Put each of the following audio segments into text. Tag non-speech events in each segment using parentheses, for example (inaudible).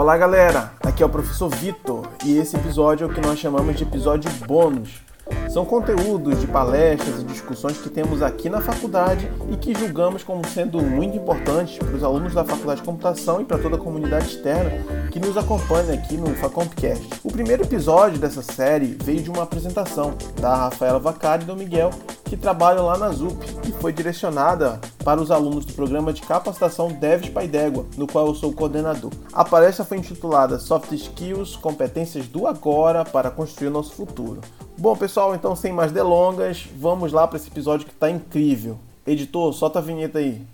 Olá galera, aqui é o professor Vitor e esse episódio é o que nós chamamos de episódio bônus. São conteúdos de palestras e discussões que temos aqui na faculdade e que julgamos como sendo muito importantes para os alunos da Faculdade de Computação e para toda a comunidade externa que nos acompanha aqui no Facompcast. O primeiro episódio dessa série veio de uma apresentação da Rafaela Vacari e do Miguel, que trabalham lá na ZUP e foi direcionada para os alunos do programa de capacitação Devs Paidégua, no qual eu sou coordenador. A palestra foi intitulada Soft Skills, competências do agora para construir nosso futuro. Bom, pessoal, então sem mais delongas, vamos lá para esse episódio que está incrível. Editor, solta a vinheta aí.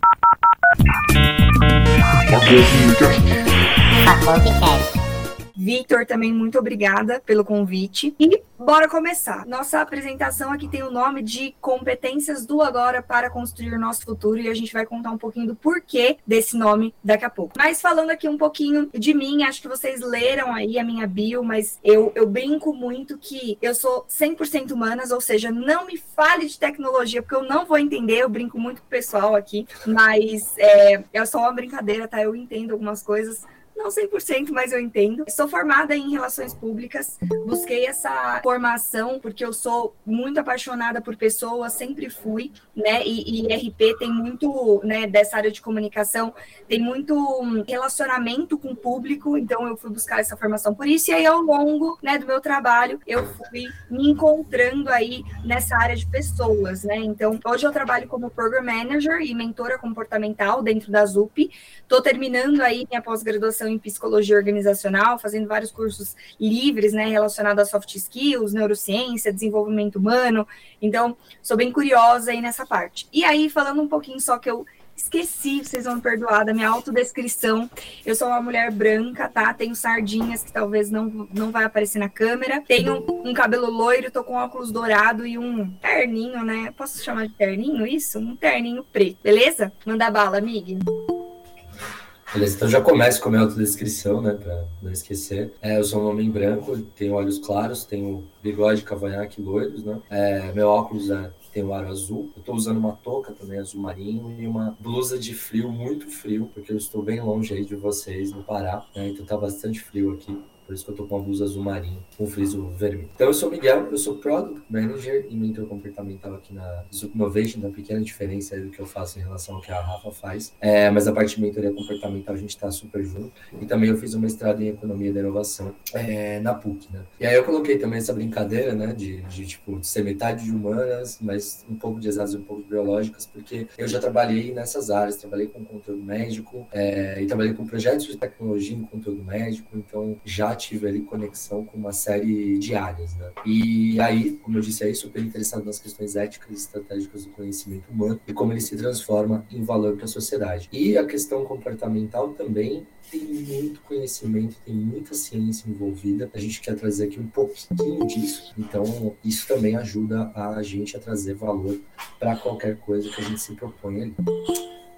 Victor, também muito obrigada pelo convite. E bora começar. Nossa apresentação aqui tem o nome de Competências do Agora para Construir o Nosso Futuro e a gente vai contar um pouquinho do porquê desse nome daqui a pouco. Mas falando aqui um pouquinho de mim, acho que vocês leram aí a minha bio, mas eu, eu brinco muito que eu sou 100% humanas, ou seja, não me fale de tecnologia, porque eu não vou entender, eu brinco muito com o pessoal aqui, mas é, é só uma brincadeira, tá? Eu entendo algumas coisas, não 100%, mas eu entendo. Sou formada em relações públicas, busquei essa formação porque eu sou muito apaixonada por pessoas, sempre fui, né? E, e RP tem muito, né, dessa área de comunicação, tem muito relacionamento com o público, então eu fui buscar essa formação por isso. E aí, ao longo, né, do meu trabalho, eu fui me encontrando aí nessa área de pessoas, né? Então, hoje eu trabalho como Program Manager e mentora comportamental dentro da ZUP. Estou terminando aí minha pós-graduação em psicologia organizacional, fazendo vários cursos livres, né, relacionados a soft skills, neurociência, desenvolvimento humano. Então, sou bem curiosa aí nessa parte. E aí, falando um pouquinho só que eu esqueci, vocês vão me perdoar, da minha autodescrição. Eu sou uma mulher branca, tá? Tenho sardinhas que talvez não, não vai aparecer na câmera. Tenho um cabelo loiro, tô com óculos dourado e um terninho, né? Posso chamar de terninho isso? Um terninho preto, beleza? Manda bala, amiga. Beleza, então já começo com a minha autodescrição, né, pra não esquecer. É, eu sou um homem branco, tenho olhos claros, tenho bigode, cavanhaque loiros, né. É, meu óculos é, tem o aro azul. Eu tô usando uma touca também azul marinho e uma blusa de frio, muito frio, porque eu estou bem longe aí de vocês no Pará, né, então tá bastante frio aqui. Por isso que eu tô com a blusa azul marinho, com friso vermelho. Então eu sou Miguel, eu sou Product Manager e mentor comportamental aqui na Innovation, uma pequena diferença do que eu faço em relação ao que a Rafa faz. É, mas a parte de mentoria comportamental a gente tá super junto. E também eu fiz um mestrado em Economia da Inovação é, na PUC, né? E aí eu coloquei também essa brincadeira, né, de, de tipo, de ser metade de humanas, mas um pouco de exatas e um pouco de biológicas, porque eu já trabalhei nessas áreas, trabalhei com conteúdo médico é, e trabalhei com projetos de tecnologia em conteúdo médico, então já tive ali conexão com uma série de áreas, né? E aí, como eu disse aí, super interessado nas questões éticas e estratégicas do conhecimento humano e como ele se transforma em valor para a sociedade. E a questão comportamental também tem muito conhecimento, tem muita ciência envolvida. A gente quer trazer aqui um pouquinho disso. Então, isso também ajuda a gente a trazer valor para qualquer coisa que a gente se propõe ali.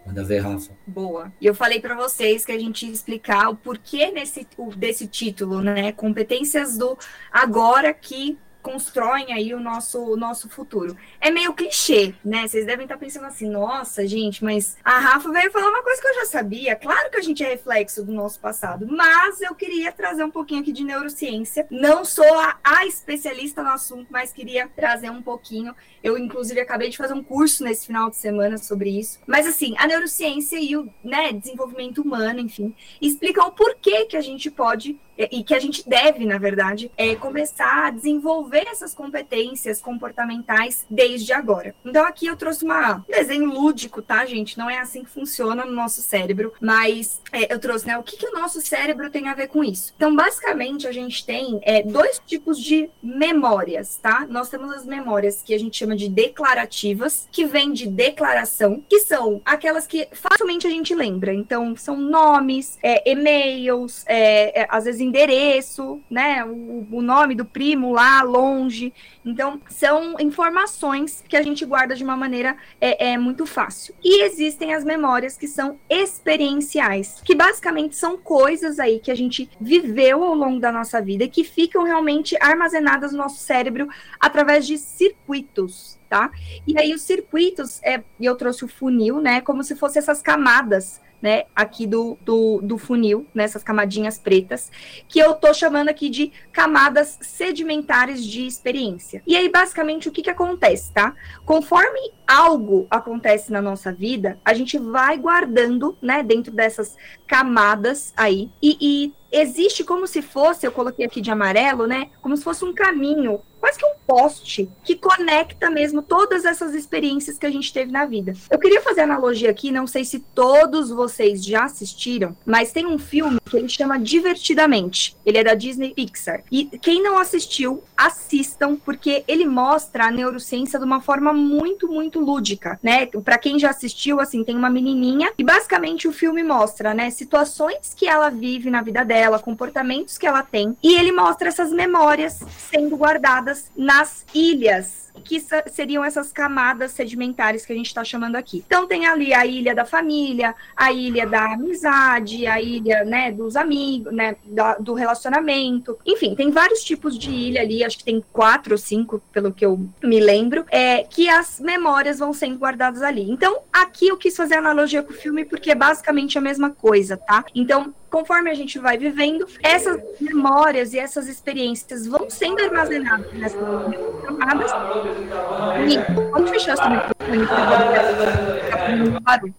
Manda ver, Rafa. Boa. E eu falei para vocês que a gente ia explicar o porquê desse, desse título, né? Competências do agora que constroem aí o nosso, o nosso futuro. É meio clichê, né? Vocês devem estar pensando assim, nossa, gente, mas a Rafa veio falar uma coisa que eu já sabia. Claro que a gente é reflexo do nosso passado, mas eu queria trazer um pouquinho aqui de neurociência. Não sou a, a especialista no assunto, mas queria trazer um pouquinho. Eu, inclusive, acabei de fazer um curso nesse final de semana sobre isso. Mas, assim, a neurociência e o né, desenvolvimento humano, enfim, explicam o porquê que a gente pode e que a gente deve, na verdade, é começar a desenvolver essas competências comportamentais desde agora. Então aqui eu trouxe uma, um desenho lúdico, tá, gente? Não é assim que funciona no nosso cérebro, mas é, eu trouxe, né, o que, que o nosso cérebro tem a ver com isso. Então, basicamente, a gente tem é, dois tipos de memórias, tá? Nós temos as memórias que a gente chama de declarativas, que vêm de declaração, que são aquelas que facilmente a gente lembra. Então, são nomes, é, e-mails, é, é, às vezes endereço, né? O, o nome do primo lá longe. Então, são informações que a gente guarda de uma maneira é, é, muito fácil. E existem as memórias que são experienciais, que basicamente são coisas aí que a gente viveu ao longo da nossa vida e que ficam realmente armazenadas no nosso cérebro através de circuitos, tá? E aí os circuitos, é, eu trouxe o funil, né? Como se fossem essas camadas né, aqui do, do, do funil, nessas camadinhas pretas, que eu tô chamando aqui de camadas sedimentares de experiência. E aí, basicamente, o que que acontece, tá? Conforme algo acontece na nossa vida, a gente vai guardando, né, dentro dessas camadas aí, e, e existe como se fosse, eu coloquei aqui de amarelo, né? Como se fosse um caminho, quase que um poste que conecta mesmo todas essas experiências que a gente teve na vida. Eu queria fazer analogia aqui, não sei se todos vocês já assistiram, mas tem um filme que ele chama Divertidamente. Ele é da Disney Pixar. E quem não assistiu, assistam, porque ele mostra a neurociência de uma forma muito, muito lúdica, né? Para quem já assistiu, assim, tem uma menininha e basicamente o filme mostra, né, situações que ela vive na vida dela, comportamentos que ela tem, e ele mostra essas memórias sendo guardadas nas ilhas que seriam essas camadas sedimentares que a gente está chamando aqui. Então tem ali a ilha da família, a ilha da amizade, a ilha, né, dos amigos, né, da, do relacionamento. Enfim, tem vários tipos de ilha ali, acho que tem quatro ou cinco, pelo que eu me lembro, é, que as memórias vão sendo guardadas ali. Então, aqui eu quis fazer analogia com o filme porque é basicamente a mesma coisa, tá? Então, conforme a gente vai vivendo, essas memórias e essas experiências vão sendo armazenadas nessas camadas. E pode fechar essa microfone.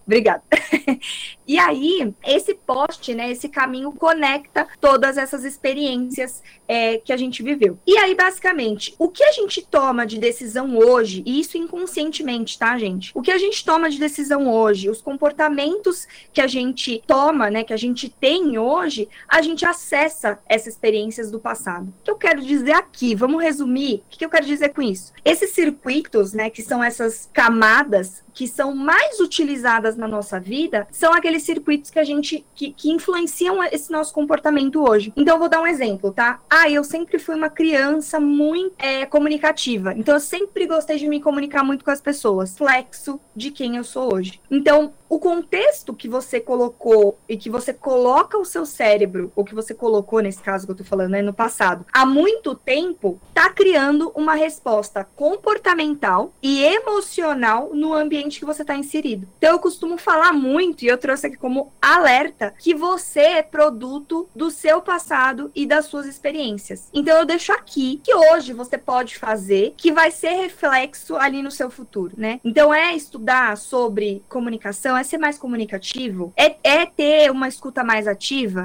Obrigada. (laughs) E aí, esse poste, né, esse caminho conecta todas essas experiências é, que a gente viveu. E aí, basicamente, o que a gente toma de decisão hoje, e isso inconscientemente, tá, gente? O que a gente toma de decisão hoje, os comportamentos que a gente toma, né, que a gente tem hoje, a gente acessa essas experiências do passado. O que eu quero dizer aqui? Vamos resumir. O que eu quero dizer com isso? Esses circuitos, né, que são essas camadas que são mais utilizadas na nossa vida, são aqueles aqueles circuitos que a gente que, que influenciam esse nosso comportamento hoje. Então, eu vou dar um exemplo, tá? Ah, eu sempre fui uma criança muito é, comunicativa. Então, eu sempre gostei de me comunicar muito com as pessoas. Flexo de quem eu sou hoje. Então, o contexto que você colocou e que você coloca o seu cérebro, ou que você colocou nesse caso que eu tô falando, né, no passado, há muito tempo, tá criando uma resposta comportamental e emocional no ambiente que você tá inserido. Então eu costumo falar muito, e eu trouxe aqui como alerta, que você é produto do seu passado e das suas experiências. Então eu deixo aqui que hoje você pode fazer, que vai ser reflexo ali no seu futuro, né? Então é estudar sobre comunicação, é ser mais comunicativo, é, é ter uma escuta mais ativa.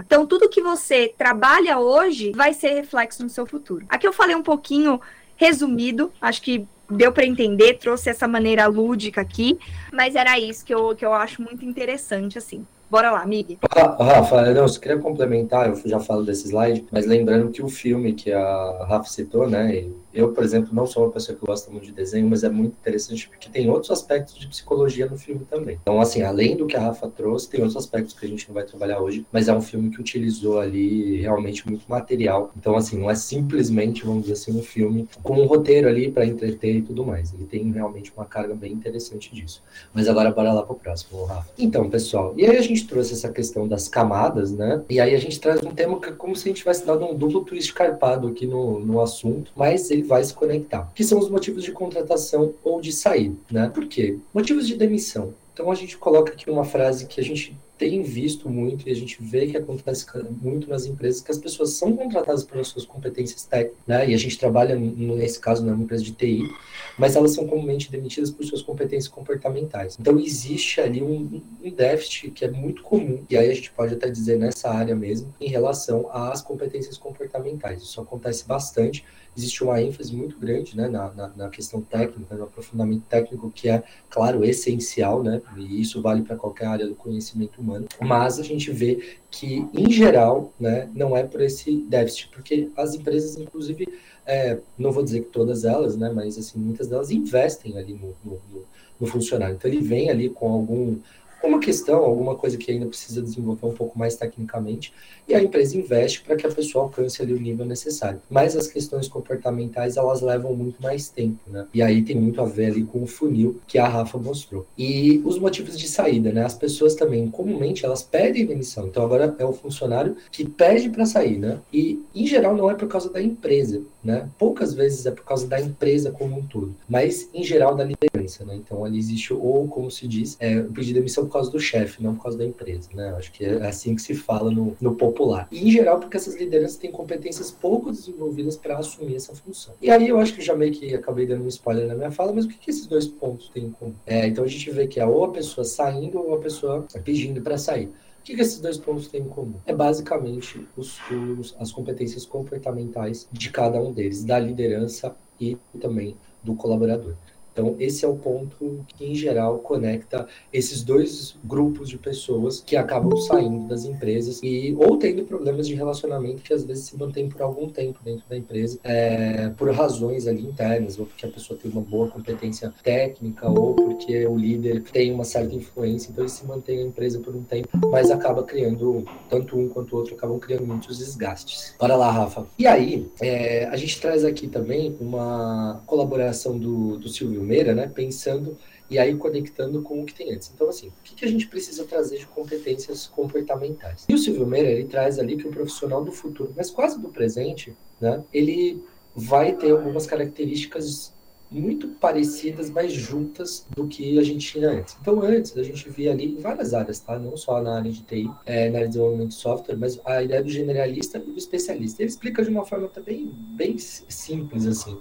Então, tudo que você trabalha hoje vai ser reflexo no seu futuro. Aqui eu falei um pouquinho resumido, acho que deu para entender, trouxe essa maneira lúdica aqui, mas era isso que eu, que eu acho muito interessante, assim. Bora lá, Mig. Rafa, não, eu queria complementar, eu já falo desse slide, mas lembrando que o filme que a Rafa citou, né, eu, por exemplo, não sou uma pessoa que gosta muito de desenho, mas é muito interessante porque tem outros aspectos de psicologia no filme também. Então, assim, além do que a Rafa trouxe, tem outros aspectos que a gente não vai trabalhar hoje, mas é um filme que utilizou ali realmente muito material. Então, assim, não é simplesmente, vamos dizer assim, um filme com um roteiro ali para entreter e tudo mais. Ele tem realmente uma carga bem interessante disso. Mas agora, bora lá pro próximo, Rafa. Então, pessoal, e aí a gente trouxe essa questão das camadas, né? E aí a gente traz um tema que é como se a gente tivesse dado um duplo twist carpado aqui no, no assunto, mas ele vai se conectar, que são os motivos de contratação ou de saída, né? Por quê? Motivos de demissão. Então a gente coloca aqui uma frase que a gente tem visto muito e a gente vê que acontece muito nas empresas que as pessoas são contratadas pelas suas competências técnicas, né? E a gente trabalha nesse caso numa empresa de TI, mas elas são comumente demitidas por suas competências comportamentais. Então existe ali um, um déficit que é muito comum e aí a gente pode até dizer nessa área mesmo em relação às competências comportamentais. Isso acontece bastante existe uma ênfase muito grande né, na, na, na, questão técnica, no aprofundamento técnico, que é, claro, essencial, né, e isso vale para qualquer área do conhecimento humano, mas a gente vê que, em geral, né, não é por esse déficit, porque as empresas, inclusive, é, não vou dizer que todas elas, né, mas assim, muitas delas investem ali no, no, no funcionário. Então, ele vem ali com algum uma questão, alguma coisa que ainda precisa desenvolver um pouco mais tecnicamente, e a empresa investe para que a pessoa alcance ali o nível necessário. Mas as questões comportamentais, elas levam muito mais tempo, né? E aí tem muito a ver ali com o funil que a Rafa mostrou. E os motivos de saída, né? As pessoas também, comumente, elas pedem demissão. Então agora é o funcionário que pede para sair, né? E em geral não é por causa da empresa, né? Poucas vezes é por causa da empresa como um todo, mas em geral da liderança, né? Então ali existe ou como se diz, é, o pedido de demissão causa do chefe, não por causa da empresa, né? Acho que é assim que se fala no, no popular. E, em geral, porque essas lideranças têm competências pouco desenvolvidas para assumir essa função. E aí eu acho que já meio que acabei dando um spoiler na minha fala, mas o que, que esses dois pontos têm em comum? É, então a gente vê que é ou a pessoa saindo ou a pessoa pedindo para sair. O que, que esses dois pontos têm em comum? É basicamente os, os, as competências comportamentais de cada um deles, da liderança e também do colaborador. Então, esse é o ponto que, em geral, conecta esses dois grupos de pessoas que acabam saindo das empresas e ou tendo problemas de relacionamento que às vezes se mantém por algum tempo dentro da empresa, é, por razões ali internas, ou porque a pessoa tem uma boa competência técnica, ou porque o líder tem uma certa influência, então ele se mantém na empresa por um tempo, mas acaba criando, tanto um quanto o outro, acabam criando muitos desgastes. Bora lá, Rafa. E aí, é, a gente traz aqui também uma colaboração do, do Silvio Meira, né, pensando e aí conectando com o que tem antes. Então, assim, o que, que a gente precisa trazer de competências comportamentais? E o Silvio Meira, ele traz ali que o profissional do futuro, mas quase do presente, né, ele vai ter algumas características muito parecidas, mas juntas do que a gente tinha antes. Então, antes, a gente via ali em várias áreas, tá? Não só na área de TI, é, na área de desenvolvimento de software, mas a ideia do generalista e do especialista. Ele explica de uma forma também bem simples, assim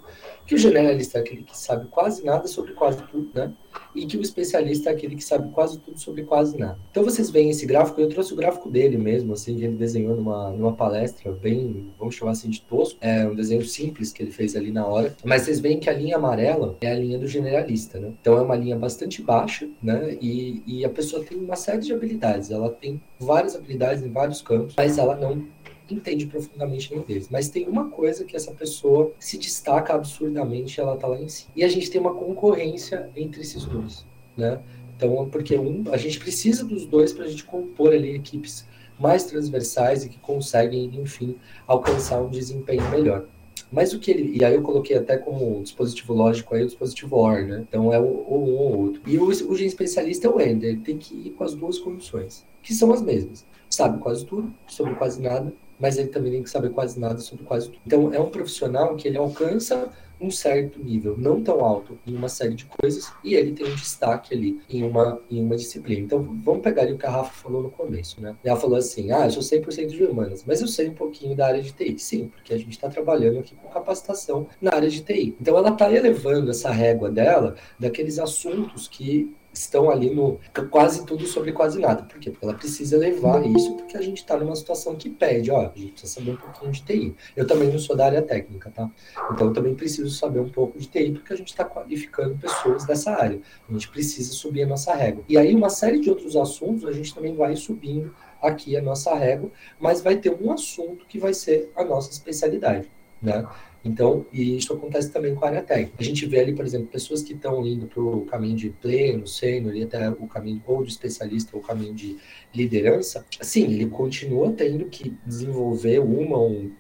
que o generalista é aquele que sabe quase nada sobre quase tudo, né? E que o especialista é aquele que sabe quase tudo sobre quase nada. Então vocês veem esse gráfico, eu trouxe o gráfico dele mesmo, assim, que ele desenhou numa, numa palestra bem, vamos chamar assim, de tosco. É um desenho simples que ele fez ali na hora. Mas vocês veem que a linha amarela é a linha do generalista, né? Então é uma linha bastante baixa, né? E, e a pessoa tem uma série de habilidades. Ela tem várias habilidades em vários campos, mas ela não entende profundamente nenhum deles. Mas tem uma coisa que essa pessoa se destaca absurdamente, ela tá lá em cima. E a gente tem uma concorrência entre esses dois, né? Então, porque um, a gente precisa dos dois para a gente compor ali equipes mais transversais e que conseguem, enfim, alcançar um desempenho melhor. Mas o que ele. E aí eu coloquei até como dispositivo lógico aí o dispositivo OR, né? Então é o, um ou outro. E o, o especialista é o Ender, ele tem que ir com as duas condições, que são as mesmas. Sabe quase tudo, sobre quase nada, mas ele também tem que saber quase nada sobre quase tudo. Então, é um profissional que ele alcança um certo nível, não tão alto em uma série de coisas, e ele tem um destaque ali em uma, em uma disciplina. Então, vamos pegar ali o que a Rafa falou no começo, né? Ela falou assim, ah, eu sou 100% de humanas, mas eu sei um pouquinho da área de TI. Sim, porque a gente está trabalhando aqui com capacitação na área de TI. Então, ela está elevando essa régua dela daqueles assuntos que estão ali no quase tudo sobre quase nada. Por quê? Porque ela precisa levar isso, porque a gente está numa situação que pede, ó, a gente precisa saber um pouquinho de TI. Eu também não sou da área técnica, tá? Então eu também preciso saber um pouco de TI, porque a gente está qualificando pessoas dessa área. A gente precisa subir a nossa régua. E aí uma série de outros assuntos a gente também vai subindo aqui a nossa régua, mas vai ter um assunto que vai ser a nossa especialidade, né? Então, e isso acontece também com a área técnica. A gente vê ali, por exemplo, pessoas que estão indo para o caminho de pleno, sênior, e até o caminho ou de especialista ou o caminho de liderança. Sim, ele continua tendo que desenvolver uma ou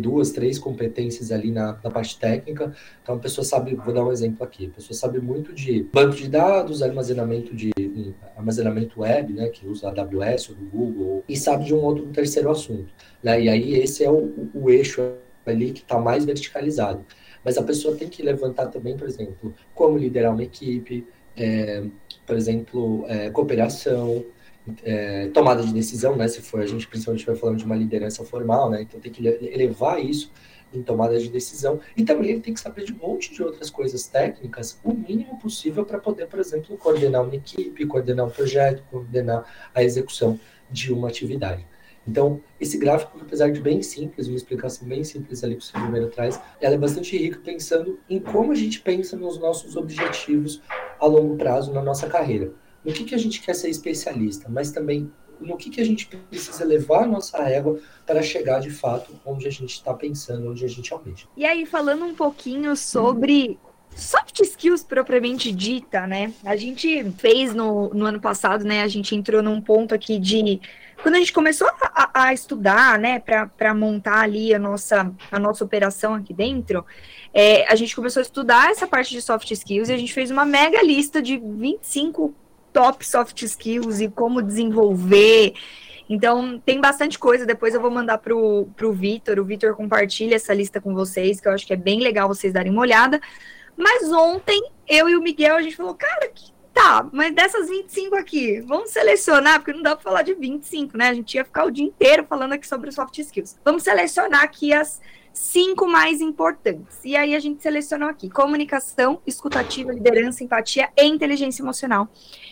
duas, três competências ali na, na, parte técnica. Então a pessoa sabe, vou dar um exemplo aqui, a pessoa sabe muito de banco de dados, armazenamento de armazenamento web, né, que usa AWS ou do Google, e sabe de um outro um terceiro assunto. Né? E aí esse é o, o eixo ali que está mais verticalizado. Mas a pessoa tem que levantar também, por exemplo, como liderar uma equipe, é, por exemplo, é, cooperação, é, tomada de decisão, né? Se for a gente principalmente vai falando de uma liderança formal, né? Então tem que elevar isso em tomada de decisão e também ele tem que saber de um monte de outras coisas técnicas, o mínimo possível para poder, por exemplo, coordenar uma equipe, coordenar um projeto, coordenar a execução de uma atividade. Então, esse gráfico, apesar de bem simples, uma explicação bem simples ali que o primeiro traz, ela é bastante rica pensando em como a gente pensa nos nossos objetivos a longo prazo na nossa carreira. No que, que a gente quer ser especialista, mas também no que, que a gente precisa levar a nossa régua para chegar de fato onde a gente está pensando, onde a gente almeja. E aí, falando um pouquinho sobre soft skills propriamente dita, né? A gente fez no, no ano passado, né? A gente entrou num ponto aqui de quando a gente começou a, a estudar, né, para montar ali a nossa, a nossa operação aqui dentro, é, a gente começou a estudar essa parte de soft skills e a gente fez uma mega lista de 25 top soft skills e como desenvolver. Então, tem bastante coisa. Depois eu vou mandar pro, pro Vitor. O Vitor compartilha essa lista com vocês, que eu acho que é bem legal vocês darem uma olhada. Mas ontem, eu e o Miguel, a gente falou, cara, que tá, mas dessas 25 aqui, vamos selecionar, porque não dá para falar de 25, né? A gente ia ficar o dia inteiro falando aqui sobre soft skills. Vamos selecionar aqui as cinco mais importantes. E aí a gente selecionou aqui: comunicação, escutativa, liderança, empatia e inteligência emocional.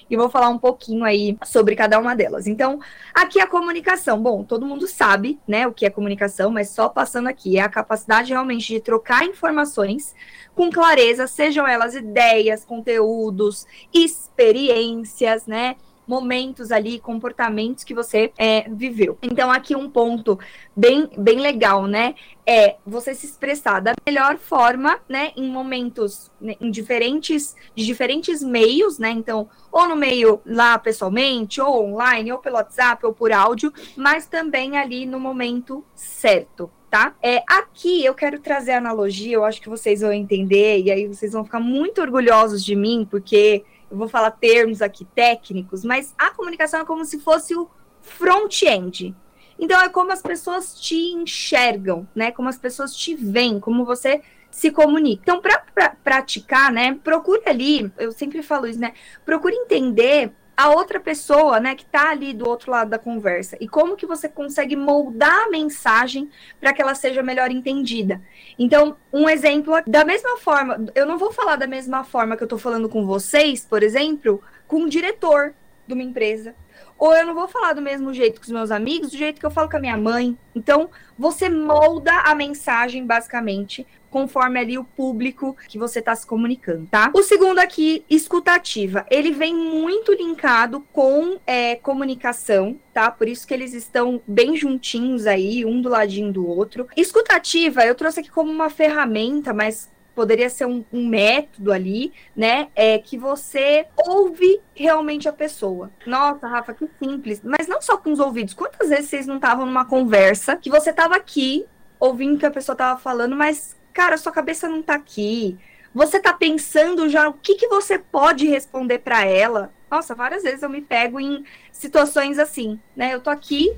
E vou falar um pouquinho aí sobre cada uma delas. Então, aqui a comunicação. Bom, todo mundo sabe, né, o que é comunicação, mas só passando aqui, é a capacidade realmente de trocar informações com clareza, sejam elas ideias, conteúdos, experiências, né? Momentos ali, comportamentos que você é, viveu. Então, aqui um ponto bem, bem legal, né? É você se expressar da melhor forma, né? Em momentos, né, em diferentes, de diferentes meios, né? Então, ou no meio lá pessoalmente, ou online, ou pelo WhatsApp, ou por áudio, mas também ali no momento certo. Tá? É, aqui eu quero trazer analogia, eu acho que vocês vão entender, e aí vocês vão ficar muito orgulhosos de mim, porque eu vou falar termos aqui técnicos, mas a comunicação é como se fosse o front-end. Então é como as pessoas te enxergam, né? Como as pessoas te veem, como você se comunica. Então, para praticar, né? Procure ali, eu sempre falo isso, né? Procure entender a outra pessoa, né, que está ali do outro lado da conversa e como que você consegue moldar a mensagem para que ela seja melhor entendida. Então, um exemplo, da mesma forma, eu não vou falar da mesma forma que eu estou falando com vocês, por exemplo, com o diretor de uma empresa. Ou eu não vou falar do mesmo jeito com os meus amigos, do jeito que eu falo com a minha mãe. Então, você molda a mensagem, basicamente, conforme ali o público que você está se comunicando, tá? O segundo aqui, escutativa. Ele vem muito linkado com é, comunicação, tá? Por isso que eles estão bem juntinhos aí, um do ladinho do outro. Escutativa, eu trouxe aqui como uma ferramenta, mas poderia ser um, um, método ali, né? É que você ouve realmente a pessoa. Nossa, Rafa, que simples. Mas não só com os ouvidos. Quantas vezes vocês não estavam numa conversa que você estava aqui ouvindo o que a pessoa estava falando, mas cara, sua cabeça não tá aqui. Você tá pensando já o que, que você pode responder para ela. Nossa, várias vezes eu me pego em situações assim, né? Eu tô aqui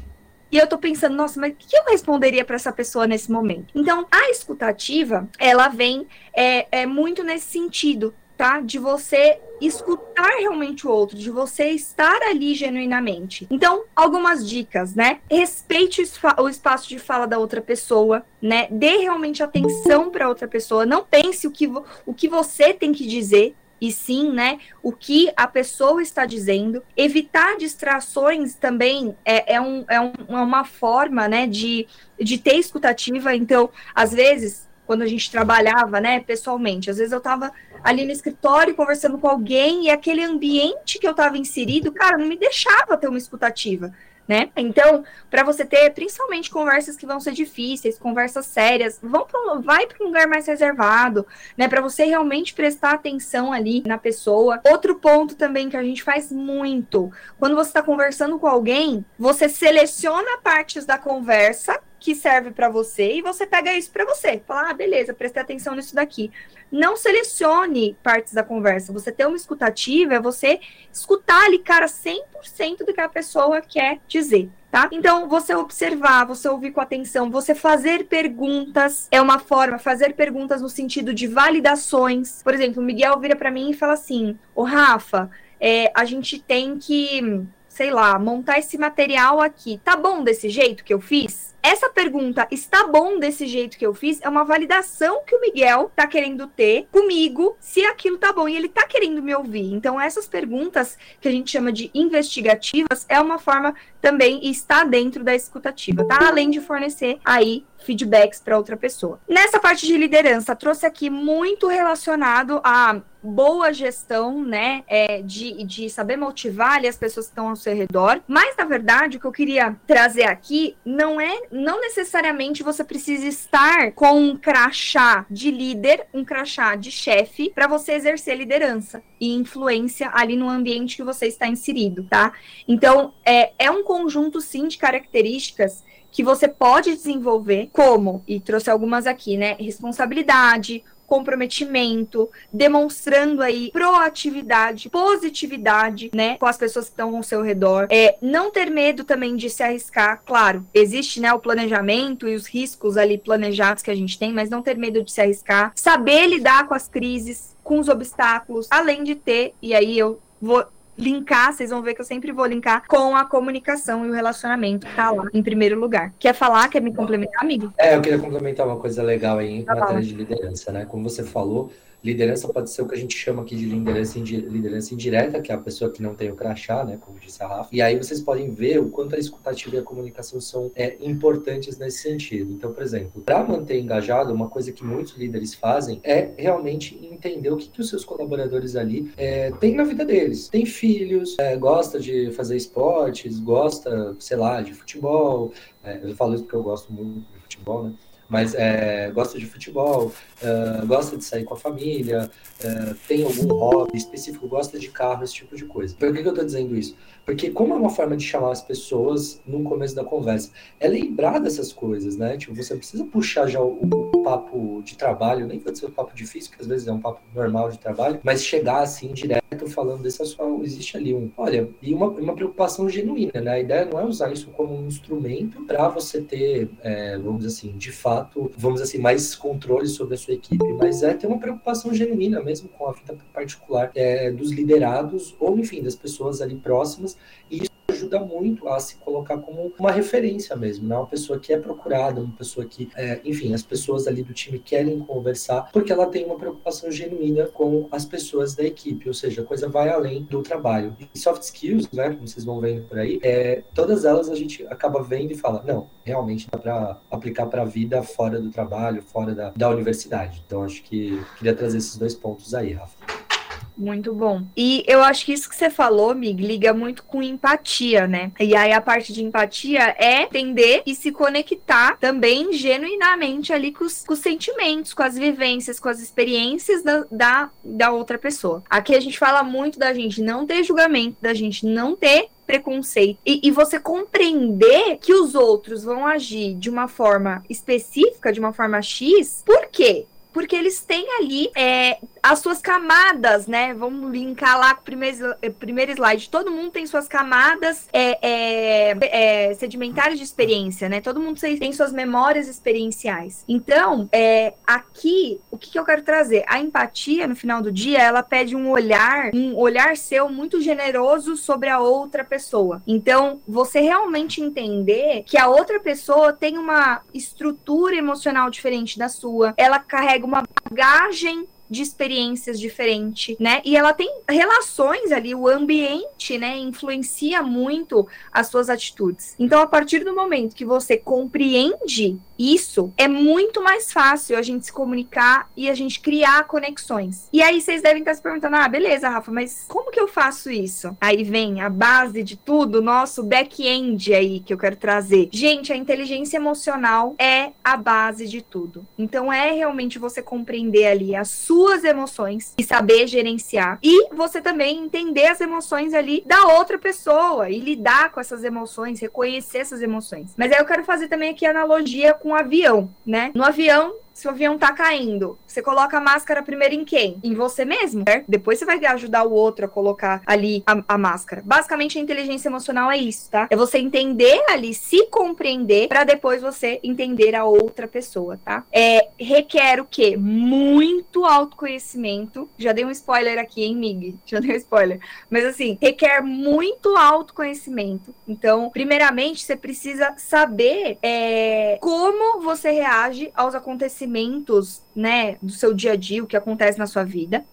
e eu tô pensando, nossa, mas o que eu responderia para essa pessoa nesse momento? Então, a escutativa, ela vem é, é muito nesse sentido, tá? De você escutar realmente o outro, de você estar ali genuinamente. Então, algumas dicas, né? Respeite o espaço de fala da outra pessoa, né? Dê realmente atenção para outra pessoa. Não pense o que, o que você tem que dizer, e sim, né, o que a pessoa está dizendo. Evitar distrações também é, é, um, é, um, é uma forma, né, de, de ter escutativa. Então, às vezes, quando a gente trabalhava, né, pessoalmente, às vezes eu estava ali no escritório conversando com alguém e aquele ambiente que eu estava inserido, cara, não me deixava ter uma escutativa. Né? Então, para você ter principalmente conversas que vão ser difíceis, conversas sérias, vão pra, vai para um lugar mais reservado, né? Para você realmente prestar atenção ali na pessoa. Outro ponto também que a gente faz muito, quando você está conversando com alguém, você seleciona partes da conversa que serve para você e você pega isso para você. Fala, ah, beleza, prestei atenção nisso daqui. Não selecione partes da conversa. Você ter uma escutativa é você escutar ali, cara, 100% do que a pessoa quer dizer. Tá? Então, você observar, você ouvir com atenção, você fazer perguntas é uma forma, fazer perguntas no sentido de validações. Por exemplo, o Miguel vira para mim e fala assim: Ô Rafa, é, a gente tem que, sei lá, montar esse material aqui. Tá bom desse jeito que eu fiz? Essa pergunta está bom desse jeito que eu fiz é uma validação que o Miguel tá querendo ter comigo se aquilo tá bom e ele tá querendo me ouvir. Então essas perguntas que a gente chama de investigativas é uma forma também está dentro da escutativa, tá? Além de fornecer aí feedbacks para outra pessoa. Nessa parte de liderança, trouxe aqui muito relacionado a boa gestão, né? É, de, de saber motivar ali as pessoas que estão ao seu redor. Mas, na verdade, o que eu queria trazer aqui não é, não necessariamente você precisa estar com um crachá de líder, um crachá de chefe, para você exercer liderança e influência ali no ambiente que você está inserido, tá? Então, é, é um conjunto, sim, de características que você pode desenvolver, como, e trouxe algumas aqui, né? Responsabilidade, comprometimento, demonstrando aí proatividade, positividade, né, com as pessoas que estão ao seu redor. É, não ter medo também de se arriscar, claro, existe, né, o planejamento e os riscos ali planejados que a gente tem, mas não ter medo de se arriscar, saber lidar com as crises, com os obstáculos, além de ter, e aí eu vou linkar, vocês vão ver que eu sempre vou linkar com a comunicação e o relacionamento que tá lá em primeiro lugar. Quer falar? Quer me complementar, amigo? É, eu queria complementar uma coisa legal aí em tá matéria de liderança, né? Como você falou, Liderança pode ser o que a gente chama aqui de liderança, liderança indireta, que é a pessoa que não tem o crachá, né, como disse a Rafa. E aí vocês podem ver o quanto a escutativa e a comunicação são é, importantes nesse sentido. Então, por exemplo, para manter engajado, uma coisa que muitos líderes fazem é realmente entender o que, que os seus colaboradores ali é, têm na vida deles. Tem filhos, é, gosta de fazer esportes, gosta, sei lá, de futebol. É, eu falo isso porque eu gosto muito de futebol, né? mas é, gosta de futebol, uh, gosta de sair com a família, uh, tem algum hobby específico, gosta de carro, esse tipo de coisa. Por que, que eu estou dizendo isso? Porque como é uma forma de chamar as pessoas no começo da conversa, é lembrar dessas coisas, né? Tipo, você precisa puxar já o, o papo de trabalho, nem pode ser um papo difícil, que às vezes é um papo normal de trabalho, mas chegar assim direto falando desse assunto, existe ali um, olha, e uma, uma preocupação genuína, né? A ideia não é usar isso como um instrumento para você ter, é, vamos dizer assim, de fato, vamos dizer assim, mais controle sobre a sua equipe, mas é ter uma preocupação genuína mesmo com a vida particular é, dos liderados ou, enfim, das pessoas ali próximas e isso ajuda muito a se colocar como uma referência mesmo, né? Uma pessoa que é procurada, uma pessoa que, é, enfim, as pessoas ali do time querem conversar porque ela tem uma preocupação genuína com as pessoas da equipe, ou seja, a coisa vai além do trabalho. E soft skills, né, como vocês vão vendo por aí, é, todas elas a gente acaba vendo e fala, não, realmente dá para aplicar para a vida fora do trabalho, fora da, da universidade. Então, acho que queria trazer esses dois pontos aí, Rafa. Muito bom. E eu acho que isso que você falou, Mig, liga muito com empatia, né? E aí a parte de empatia é entender e se conectar também genuinamente ali com os, com os sentimentos, com as vivências, com as experiências da, da, da outra pessoa. Aqui a gente fala muito da gente não ter julgamento, da gente não ter preconceito e, e, você compreender que os outros vão agir de uma forma específica, de uma forma X, por quê? Porque eles têm ali é, as suas camadas, né? Vamos linkar lá com o primeiro, eh, primeiro slide. Todo mundo tem suas camadas é, é, é, sedimentares de experiência, né? Todo mundo tem suas memórias experienciais. Então, é, aqui, o que, que eu quero trazer? A empatia, no final do dia, ela pede um olhar, um olhar seu muito generoso sobre a outra pessoa. Então, você realmente entender que a outra pessoa tem uma estrutura emocional diferente da sua, ela carrega uma bagagem de experiências diferentes, né? E ela tem relações ali, o ambiente, né, influencia muito as suas atitudes. Então, a partir do momento que você compreende isso, é muito mais fácil a gente se comunicar e a gente criar conexões. E aí vocês devem estar se perguntando: "Ah, beleza, Rafa, mas como que eu faço isso?". Aí vem a base de tudo, nosso back-end aí que eu quero trazer. Gente, a inteligência emocional é a base de tudo. Então é realmente você compreender ali a sua suas emoções e saber gerenciar. E você também entender as emoções ali da outra pessoa e lidar com essas emoções, reconhecer essas emoções. Mas aí eu quero fazer também aqui analogia com o avião, né? No avião, se o avião tá caindo, você coloca a máscara primeiro em quem? Em você mesmo, certo? Depois você vai ajudar o outro a colocar ali a, a máscara. Basicamente, a inteligência emocional é isso, tá? É você entender ali, se compreender, para depois você entender a outra pessoa, tá? É, requer o quê? Muito autoconhecimento. Já dei um spoiler aqui, hein, Mig? (laughs) Já dei um spoiler. Mas assim, requer muito autoconhecimento. Então, primeiramente, você precisa saber é, como você reage aos acontecimentos acontecimentos, né, do seu dia a dia, o que acontece na sua vida,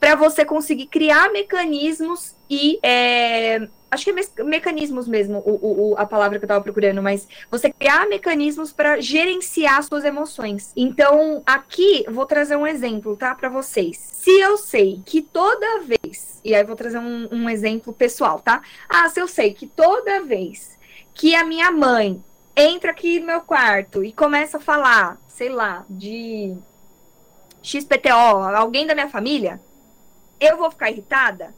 para você conseguir criar mecanismos e é, acho que é me mecanismos mesmo, o, o, a palavra que eu estava procurando, mas você criar mecanismos para gerenciar suas emoções. Então, aqui vou trazer um exemplo, tá, para vocês. Se eu sei que toda vez, e aí vou trazer um, um exemplo pessoal, tá? Ah, se eu sei que toda vez que a minha mãe entra aqui no meu quarto e começa a falar, sei lá, de XPTO, alguém da minha família, eu vou ficar irritada?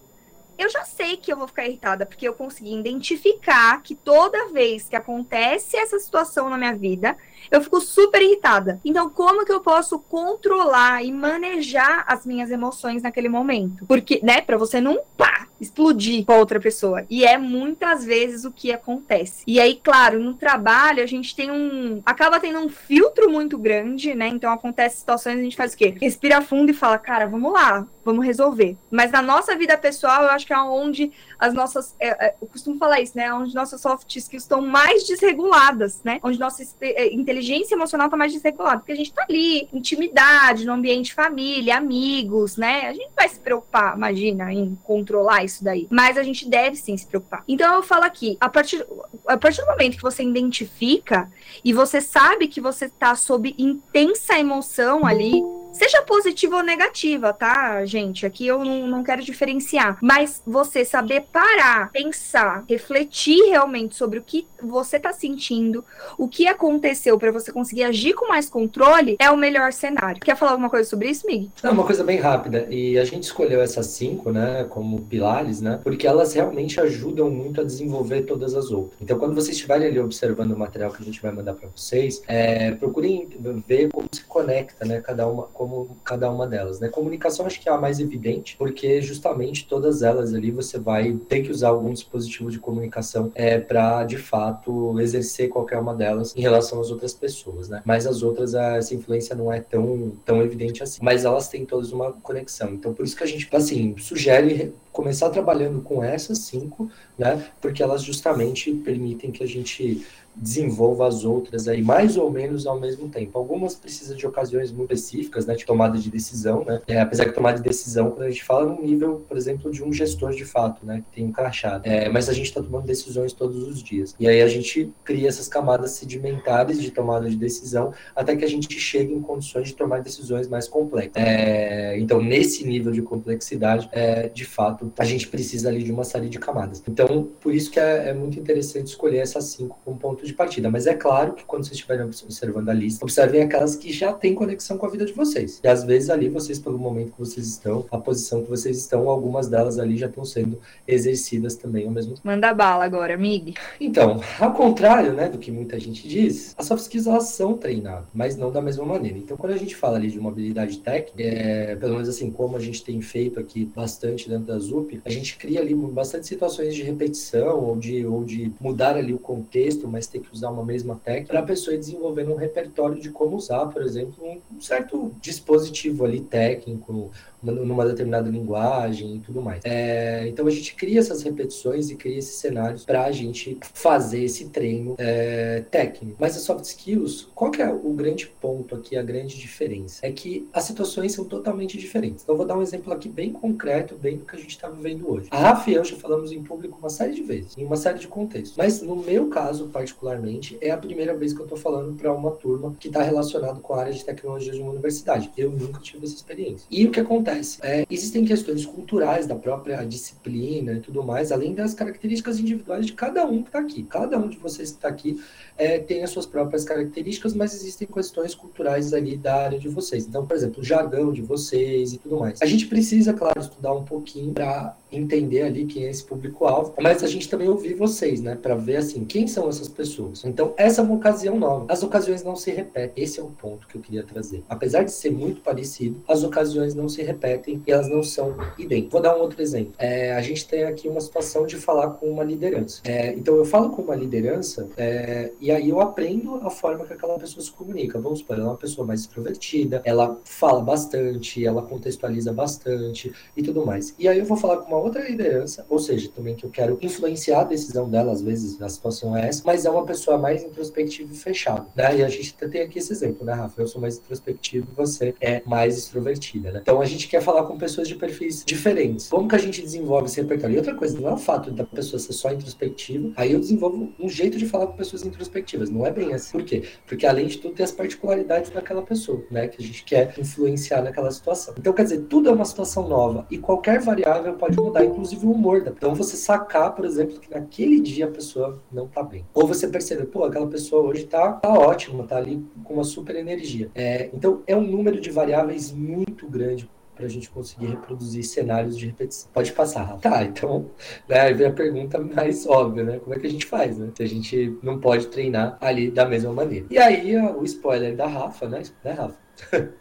Eu já sei que eu vou ficar irritada, porque eu consegui identificar que toda vez que acontece essa situação na minha vida, eu fico super irritada. Então, como que eu posso controlar e manejar as minhas emoções naquele momento? Porque, né, para você não pá, explodir com a outra pessoa. E é muitas vezes o que acontece. E aí, claro, no trabalho a gente tem um. acaba tendo um filtro muito grande, né? Então acontece situações a gente faz o quê? Respira fundo e fala, cara, vamos lá, vamos resolver. Mas na nossa vida pessoal, eu acho que é onde as nossas. É, é, eu costumo falar isso, né? Onde nossas soft skills estão mais desreguladas, né? Onde nossa é, inteligência emocional está mais desregulada. Porque a gente tá ali, intimidade, no ambiente família, amigos, né? A gente vai se preocupar, imagina, em controlar isso daí. Mas a gente deve sim se preocupar. Então eu falo aqui, a partir, a partir do momento que você identifica e você sabe que você tá sob intensa emoção ali Seja positiva ou negativa, tá, gente? Aqui eu não, não quero diferenciar. Mas você saber parar, pensar, refletir realmente sobre o que você tá sentindo, o que aconteceu para você conseguir agir com mais controle, é o melhor cenário. Quer falar alguma coisa sobre isso, Mig? Não, uma coisa bem rápida. E a gente escolheu essas cinco, né, como pilares, né, porque elas realmente ajudam muito a desenvolver todas as outras. Então, quando vocês estiverem ali observando o material que a gente vai mandar para vocês, é, procurem ver como se conecta, né, cada uma como cada uma delas, né? Comunicação acho que é a mais evidente, porque justamente todas elas ali você vai ter que usar algum dispositivo de comunicação é, para de fato exercer qualquer uma delas em relação às outras pessoas, né? Mas as outras essa influência não é tão tão evidente assim, mas elas têm todas uma conexão. Então por isso que a gente assim sugere começar trabalhando com essas cinco, né? Porque elas justamente permitem que a gente desenvolva as outras aí mais ou menos ao mesmo tempo. Algumas precisam de ocasiões muito específicas, né, de tomada de decisão, né? É, apesar que tomada de decisão, quando a gente fala no nível, por exemplo, de um gestor de fato, né, que tem um crachá. É, mas a gente está tomando decisões todos os dias. E aí a gente cria essas camadas sedimentares de tomada de decisão até que a gente chegue em condições de tomar decisões mais complexas. É, então, nesse nível de complexidade, é, de fato, a gente precisa ali de uma série de camadas. Então, por isso que é, é muito interessante escolher essas cinco como ponto de partida. Mas é claro que quando vocês estiverem observando a lista, observem aquelas que já têm conexão com a vida de vocês. E às vezes ali vocês, pelo momento que vocês estão, a posição que vocês estão, algumas delas ali já estão sendo exercidas também ao mesmo tempo. Manda bala agora, Mig. Então, ao contrário, né, do que muita gente diz, as soft skills elas são treinadas, mas não da mesma maneira. Então, quando a gente fala ali de uma habilidade técnica, é, pelo menos assim, como a gente tem feito aqui bastante dentro da ZUP, a gente cria ali bastante situações de repetição ou de, ou de mudar ali o contexto, mas ter que usar uma mesma técnica para a pessoa ir desenvolvendo um repertório de como usar, por exemplo, um certo dispositivo ali técnico, numa determinada linguagem e tudo mais. É, então a gente cria essas repetições e cria esses cenários para a gente fazer esse treino é, técnico. Mas as soft skills, qual que é o grande ponto aqui, a grande diferença? É que as situações são totalmente diferentes. Então vou dar um exemplo aqui bem concreto, bem do que a gente está vivendo hoje. A Rafa e eu já falamos em público uma série de vezes, em uma série de contextos. Mas no meu caso, particularmente, é a primeira vez que eu estou falando para uma turma que está relacionado com a área de tecnologia de uma universidade. Eu nunca tive essa experiência. E o que acontece? É, existem questões culturais da própria disciplina e tudo mais, além das características individuais de cada um que está aqui. Cada um de vocês que está aqui é, tem as suas próprias características, mas existem questões culturais ali da área de vocês. Então, por exemplo, o jargão de vocês e tudo mais. A gente precisa, claro, estudar um pouquinho para já entender ali quem é esse público-alvo, mas a gente também ouvir vocês, né, para ver assim quem são essas pessoas. Então, essa é uma ocasião nova. As ocasiões não se repetem. Esse é o ponto que eu queria trazer. Apesar de ser muito parecido, as ocasiões não se repetem e elas não são idênticas. Vou dar um outro exemplo. É, a gente tem aqui uma situação de falar com uma liderança. É, então, eu falo com uma liderança é, e aí eu aprendo a forma que aquela pessoa se comunica. Vamos supor, ela é uma pessoa mais extrovertida, ela fala bastante, ela contextualiza bastante e tudo mais. E aí eu vou falar com uma outra liderança, ou seja, também que eu quero influenciar a decisão dela, às vezes a situação é essa, mas é uma pessoa mais introspectiva e fechada, né? E a gente tem aqui esse exemplo, né, Rafa? Eu sou mais introspectivo e você é mais extrovertida, né? Então a gente quer falar com pessoas de perfis diferentes. Como que a gente desenvolve esse repertório? E outra coisa, não é o fato da pessoa ser só introspectiva, aí eu desenvolvo um jeito de falar com pessoas introspectivas. Não é bem assim. Por quê? Porque além de tudo tem as particularidades daquela pessoa, né? Que a gente quer influenciar naquela situação. Então, quer dizer, tudo é uma situação nova e qualquer variável pode mudar mudar, inclusive, o humor. Da... Então, você sacar, por exemplo, que naquele dia a pessoa não tá bem. Ou você perceber, pô, aquela pessoa hoje tá, tá ótima, tá ali com uma super energia. É, então, é um número de variáveis muito grande para a gente conseguir reproduzir cenários de repetição. Pode passar, Rafa. Tá, então, né, aí vem a pergunta mais óbvia, né? Como é que a gente faz, né? Se a gente não pode treinar ali da mesma maneira. E aí, o spoiler da Rafa, né? Né, Rafa? (laughs)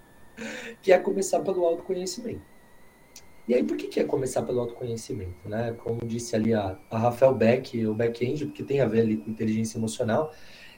que é começar pelo autoconhecimento. E aí, por que, que é começar pelo autoconhecimento? Né? Como disse ali a, a Rafael Beck, o Back-End, que tem a ver ali com inteligência emocional,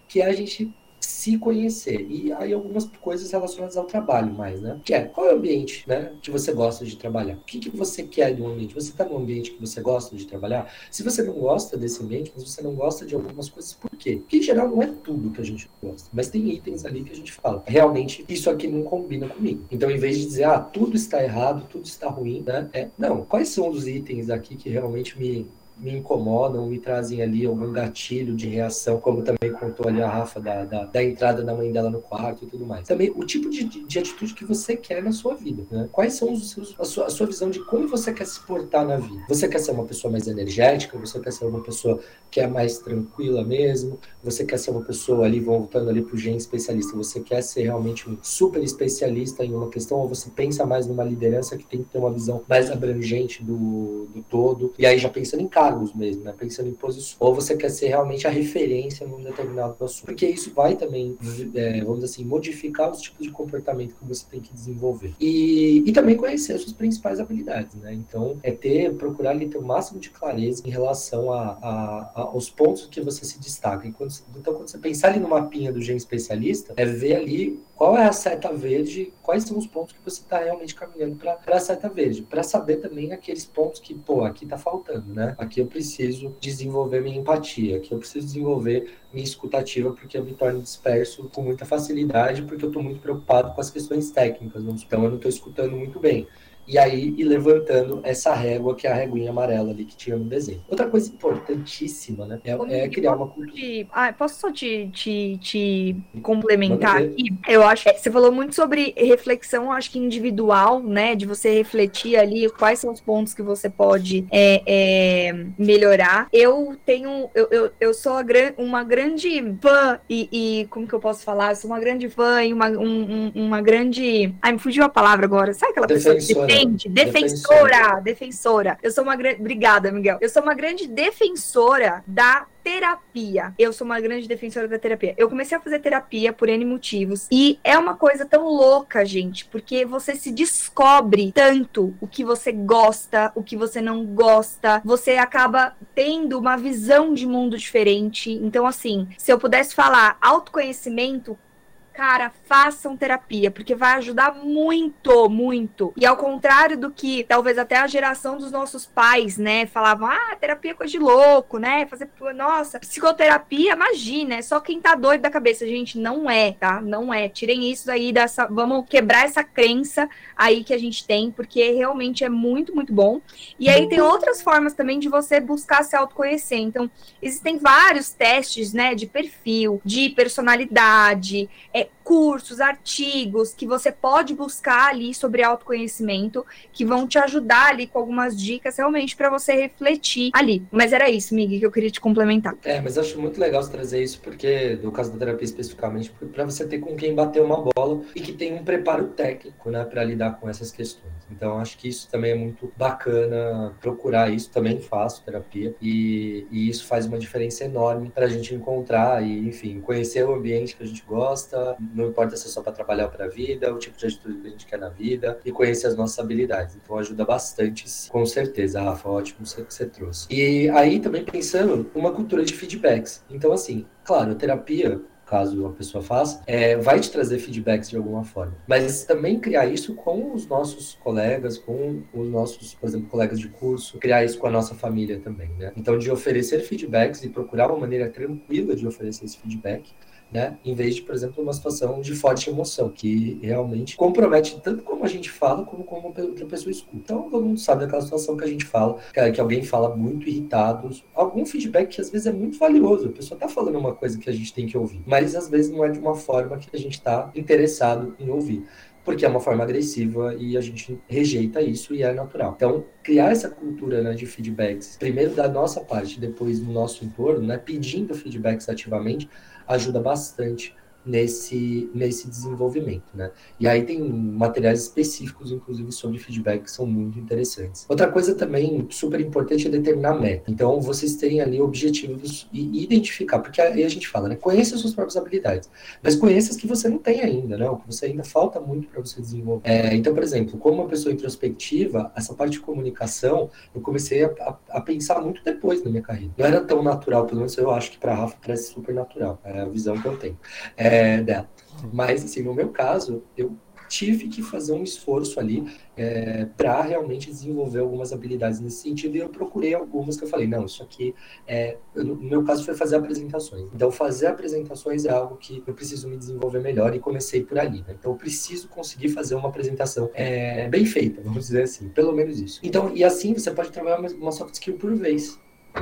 que é a gente se conhecer. E aí algumas coisas relacionadas ao trabalho mais, né? Que é, qual é o ambiente, né, que você gosta de trabalhar? O que, que você quer do ambiente? Você está num ambiente que você gosta de trabalhar? Se você não gosta desse ambiente, mas você não gosta de algumas coisas, por quê? Porque em geral não é tudo que a gente gosta, mas tem itens ali que a gente fala. Realmente, isso aqui não combina comigo. Então, em vez de dizer, ah, tudo está errado, tudo está ruim, né? É, não, quais são os itens aqui que realmente me me incomodam, me trazem ali algum gatilho de reação, como também contou ali a Rafa da, da, da entrada da mãe dela no quarto e tudo mais. Também o tipo de, de, de atitude que você quer na sua vida, né? Quais são os seus, a, sua, a sua visão de como você quer se portar na vida? Você quer ser uma pessoa mais energética? Você quer ser uma pessoa que é mais tranquila mesmo? Você quer ser uma pessoa ali, voltando ali pro gen especialista, você quer ser realmente um super especialista em uma questão ou você pensa mais numa liderança que tem que ter uma visão mais abrangente do, do todo? E aí já pensando em casa cargos mesmo, né? Pensando em posições. Ou você quer ser realmente a referência num determinado assunto. Porque isso vai também, é, vamos dizer assim, modificar os tipos de comportamento que você tem que desenvolver. E, e também conhecer as suas principais habilidades, né? Então, é ter, procurar ali ter o máximo de clareza em relação a, a, a aos pontos que você se destaca. Quando, então, quando você pensar ali no mapinha do gen especialista, é ver ali qual é a seta verde, quais são os pontos que você está realmente caminhando para a seta verde, para saber também aqueles pontos que, pô, aqui está faltando, né? Aqui eu preciso desenvolver minha empatia, aqui eu preciso desenvolver minha escutativa, porque eu me torno disperso com muita facilidade, porque eu estou muito preocupado com as questões técnicas, então eu não estou escutando muito bem e aí ir levantando essa régua, que é a reguinha amarela ali que tinha no desenho. Outra coisa importantíssima, né? É, é criar uma cultura. Te... Ah, posso só te, te, te complementar aqui? Eu acho que você falou muito sobre reflexão, acho que individual, né? De você refletir ali quais são os pontos que você pode é, é, melhorar. Eu tenho. Eu, eu, eu sou uma grande fã, e, e, como que eu posso falar? Eu sou uma grande fã e uma, um, uma grande. Ai, me fugiu a palavra agora. Sabe aquela pessoa que defende, defensora, defensora. Eu sou uma grande. Obrigada, Miguel. Eu sou uma grande defensora da terapia. Eu sou uma grande defensora da terapia. Eu comecei a fazer terapia por N motivos. E é uma coisa tão louca, gente, porque você se descobre tanto o que você gosta, o que você não gosta. Você acaba tendo uma visão de mundo diferente. Então, assim, se eu pudesse falar autoconhecimento, cara, façam terapia, porque vai ajudar muito, muito. E ao contrário do que talvez até a geração dos nossos pais, né, falavam, ah, terapia é coisa de louco, né? Fazer, nossa, psicoterapia, imagina, é só quem tá doido da cabeça. Gente, não é, tá? Não é. Tirem isso aí dessa, vamos quebrar essa crença aí que a gente tem, porque realmente é muito, muito bom. E aí tem outras formas também de você buscar se autoconhecer. Então, existem vários testes, né, de perfil, de personalidade, é, it cursos, artigos que você pode buscar ali sobre autoconhecimento, que vão te ajudar ali com algumas dicas realmente para você refletir ali. Mas era isso, Miguel, que eu queria te complementar. É, mas acho muito legal você trazer isso, porque, no caso da terapia especificamente, para você ter com quem bater uma bola e que tem um preparo técnico, né, para lidar com essas questões. Então, acho que isso também é muito bacana procurar isso. Também faço terapia e, e isso faz uma diferença enorme para a gente encontrar e, enfim, conhecer o ambiente que a gente gosta, não importa se é só para trabalhar para a vida, o tipo de atitude que a gente quer na vida e conhecer as nossas habilidades. Então ajuda bastante, com certeza, Rafa, ótimo que você trouxe. E aí também pensando uma cultura de feedbacks. Então assim, claro, terapia caso a pessoa faça, é, vai te trazer feedbacks de alguma forma. Mas também criar isso com os nossos colegas, com os nossos, por exemplo, colegas de curso, criar isso com a nossa família também, né? Então, de oferecer feedbacks e procurar uma maneira tranquila de oferecer esse feedback né? Em vez de, por exemplo, uma situação de forte emoção, que realmente compromete tanto como a gente fala, como como outra pessoa escuta. Então, todo mundo sabe daquela situação que a gente fala, que alguém fala muito irritado, algum feedback que às vezes é muito valioso. A pessoa tá falando uma coisa que a gente tem que ouvir, mas às vezes não é de uma forma que a gente está interessado em ouvir porque é uma forma agressiva e a gente rejeita isso e é natural. Então, criar essa cultura né, de feedbacks, primeiro da nossa parte, depois do nosso entorno, né, pedindo feedbacks ativamente, ajuda bastante nesse, nesse desenvolvimento, né? E aí tem materiais específicos, inclusive, sobre feedback que são muito interessantes. Outra coisa também super importante é determinar meta. Então, vocês terem ali objetivos e identificar, porque aí a gente fala, né? Conheça as suas próprias habilidades, mas conheça as que você não tem ainda, né? O que você ainda falta muito para você desenvolver. É, então, por exemplo, como uma pessoa introspectiva, essa parte de comunicação, eu comecei a, a, a, pensar muito depois na minha carreira. Não era tão natural, pelo menos eu acho que para Rafa parece super natural, é a visão que eu tenho. É, é, dela. Mas, assim, no meu caso, eu tive que fazer um esforço ali é, para realmente desenvolver algumas habilidades nesse sentido e eu procurei algumas que eu falei, não, isso aqui é, no meu caso foi fazer apresentações. Então fazer apresentações é algo que eu preciso me desenvolver melhor e comecei por ali. Né? Então eu preciso conseguir fazer uma apresentação é, bem feita, vamos dizer assim, pelo menos isso. Então e assim você pode trabalhar uma soft skill por vez.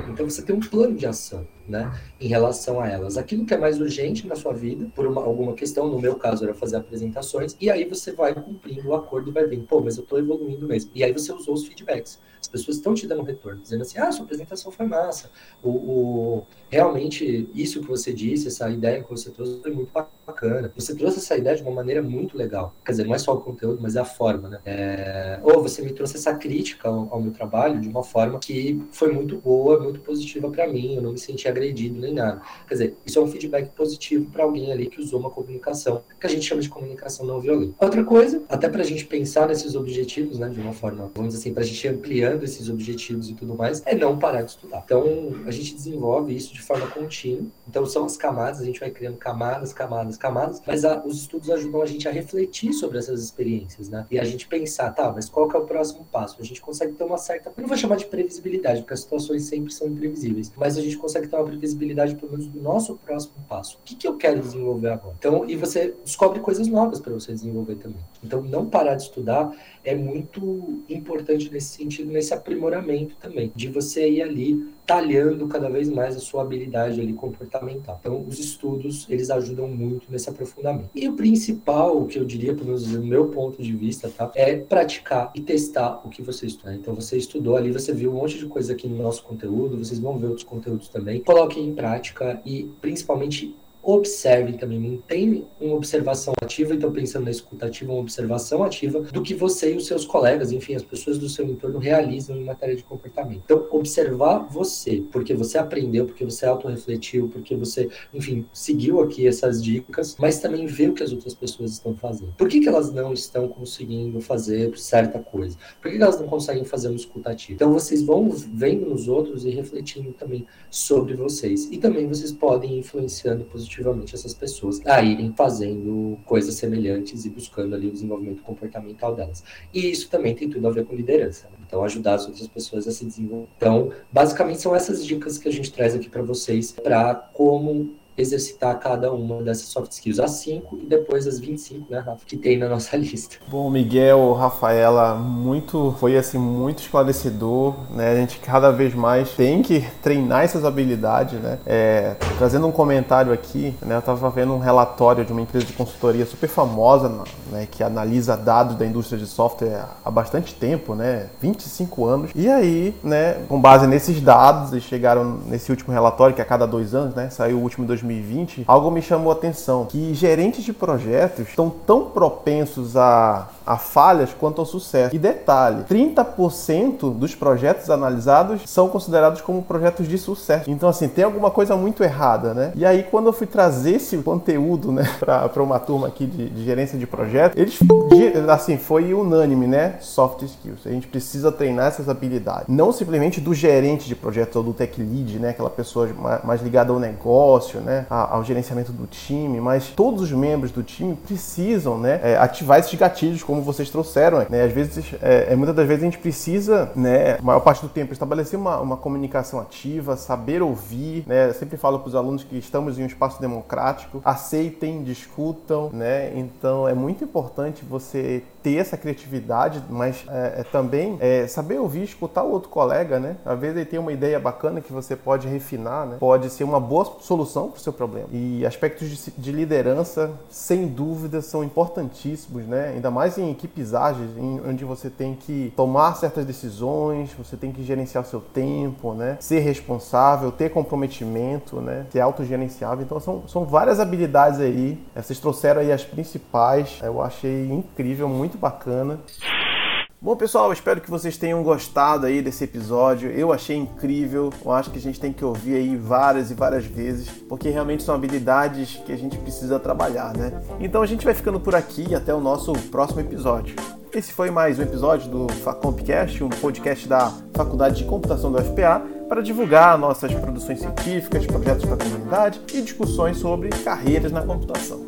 Então você tem um plano de ação, né, em relação a elas. Aquilo que é mais urgente na sua vida, por uma, alguma questão, no meu caso era fazer apresentações, e aí você vai cumprindo o acordo e vai vendo, pô, mas eu estou evoluindo mesmo. E aí você usou os feedbacks. As pessoas estão te dando retorno, dizendo assim, ah, sua apresentação foi massa. O, o, realmente, isso que você disse, essa ideia que você trouxe foi muito bacana. Você trouxe essa ideia de uma maneira muito legal. Quer dizer, não é só o conteúdo, mas é a forma, né? É... Ou você me trouxe essa crítica ao, ao, meu trabalho de uma forma que foi muito boa, muito positiva para mim. Eu não me senti agredido nem nada. Quer dizer, isso é um feedback positivo para alguém ali que usou uma comunicação que a gente chama de comunicação não violenta. Outra coisa, até para a gente pensar nesses objetivos, né, de uma forma, vamos dizer assim, para a gente ampliar alcançando esses objetivos e tudo mais, é não parar de estudar. Então, a gente desenvolve isso de forma contínua. Então, são as camadas, a gente vai criando camadas, camadas, camadas, mas a, os estudos ajudam a gente a refletir sobre essas experiências, né? E a gente pensar, tá, mas qual que é o próximo passo? A gente consegue ter uma certa, eu não vou chamar de previsibilidade, porque as situações sempre são imprevisíveis, mas a gente consegue ter uma previsibilidade, pelo menos, do nosso próximo passo. O que, que eu quero desenvolver agora? Então, e você descobre coisas novas para você desenvolver também. Então, não parar de estudar é muito importante nesse sentido, nesse aprimoramento também, de você ir ali talhando cada vez mais a sua habilidade ali comportamental. Então, os estudos, eles ajudam muito nesse aprofundamento. E o principal, que eu diria, pelo menos do meu ponto de vista, tá, é praticar e testar o que você estuda. Então, você estudou ali, você viu um monte de coisa aqui no nosso conteúdo, vocês vão ver outros conteúdos também. Coloquem em prática e, principalmente, observe também, mantém uma observação ativa, então pensando na escutativa, uma observação ativa do que você e os seus colegas, enfim, as pessoas do seu entorno realizam em matéria de comportamento. Então, observar você, porque você aprendeu, porque você autorrefletiu, porque você, enfim, seguiu aqui essas dicas, mas também ver o que as outras pessoas estão fazendo. Por que, que elas não estão conseguindo fazer certa coisa? Por que, que elas não conseguem fazer um escutativo? Então, vocês vão vendo nos outros e refletindo também sobre vocês. E também vocês podem ir influenciando positivamente positivamente essas pessoas a irem fazendo coisas semelhantes e buscando ali o desenvolvimento comportamental delas. E isso também tem tudo a ver com liderança. Né? Então, ajudar as outras pessoas a se desenvolver. Então, basicamente, são essas dicas que a gente traz aqui para vocês para como exercitar cada uma dessas soft skills, as 5 e depois as 25, né, Rafa, que tem na nossa (laughs) lista. Bom, Miguel, Rafaela, muito foi assim muito esclarecedor, né? A gente cada vez mais tem que treinar essas habilidades, né? É, trazendo um comentário aqui, né? Eu estava vendo um relatório de uma empresa de consultoria super famosa, né, que analisa dados da indústria de software há bastante tempo, né? 25 anos. E aí, né, com base nesses dados, eles chegaram nesse último relatório que a cada dois anos, né, saiu o último em 2000 2020, algo me chamou a atenção, que gerentes de projetos estão tão propensos a, a falhas quanto ao sucesso. E detalhe, 30% dos projetos analisados são considerados como projetos de sucesso. Então, assim, tem alguma coisa muito errada, né? E aí, quando eu fui trazer esse conteúdo, né, para uma turma aqui de, de gerência de projetos, eles, assim, foi unânime, né? Soft skills. A gente precisa treinar essas habilidades. Não simplesmente do gerente de projetos ou do tech lead, né? Aquela pessoa mais ligada ao negócio, né? Ao gerenciamento do time, mas todos os membros do time precisam né, é, ativar esses gatilhos, como vocês trouxeram. Né? Às vezes, é, é, muitas das vezes a gente precisa, né, a maior parte do tempo, estabelecer uma, uma comunicação ativa, saber ouvir. Né? Eu sempre falo para os alunos que estamos em um espaço democrático, aceitem, discutam. Né? Então é muito importante você ter essa criatividade, mas é, é também é, saber ouvir, escutar o outro colega, né? Às vezes ele tem uma ideia bacana que você pode refinar, né? Pode ser uma boa solução para o seu problema. E aspectos de, de, liderança, sem dúvida, são importantíssimos, né? Ainda mais em equipes ágeis, em, onde você tem que tomar certas decisões, você tem que gerenciar seu tempo, né? Ser responsável, ter comprometimento, né? Ser autogerenciável. Então são, são várias habilidades aí. Vocês trouxeram aí as principais. Eu achei incrível, muito bacana. Bom, pessoal, espero que vocês tenham gostado aí desse episódio. Eu achei incrível. Eu acho que a gente tem que ouvir aí várias e várias vezes, porque realmente são habilidades que a gente precisa trabalhar, né? Então a gente vai ficando por aqui até o nosso próximo episódio. Esse foi mais um episódio do Facompcast, um podcast da Faculdade de Computação do FPA, para divulgar nossas produções científicas, projetos para a comunidade e discussões sobre carreiras na computação.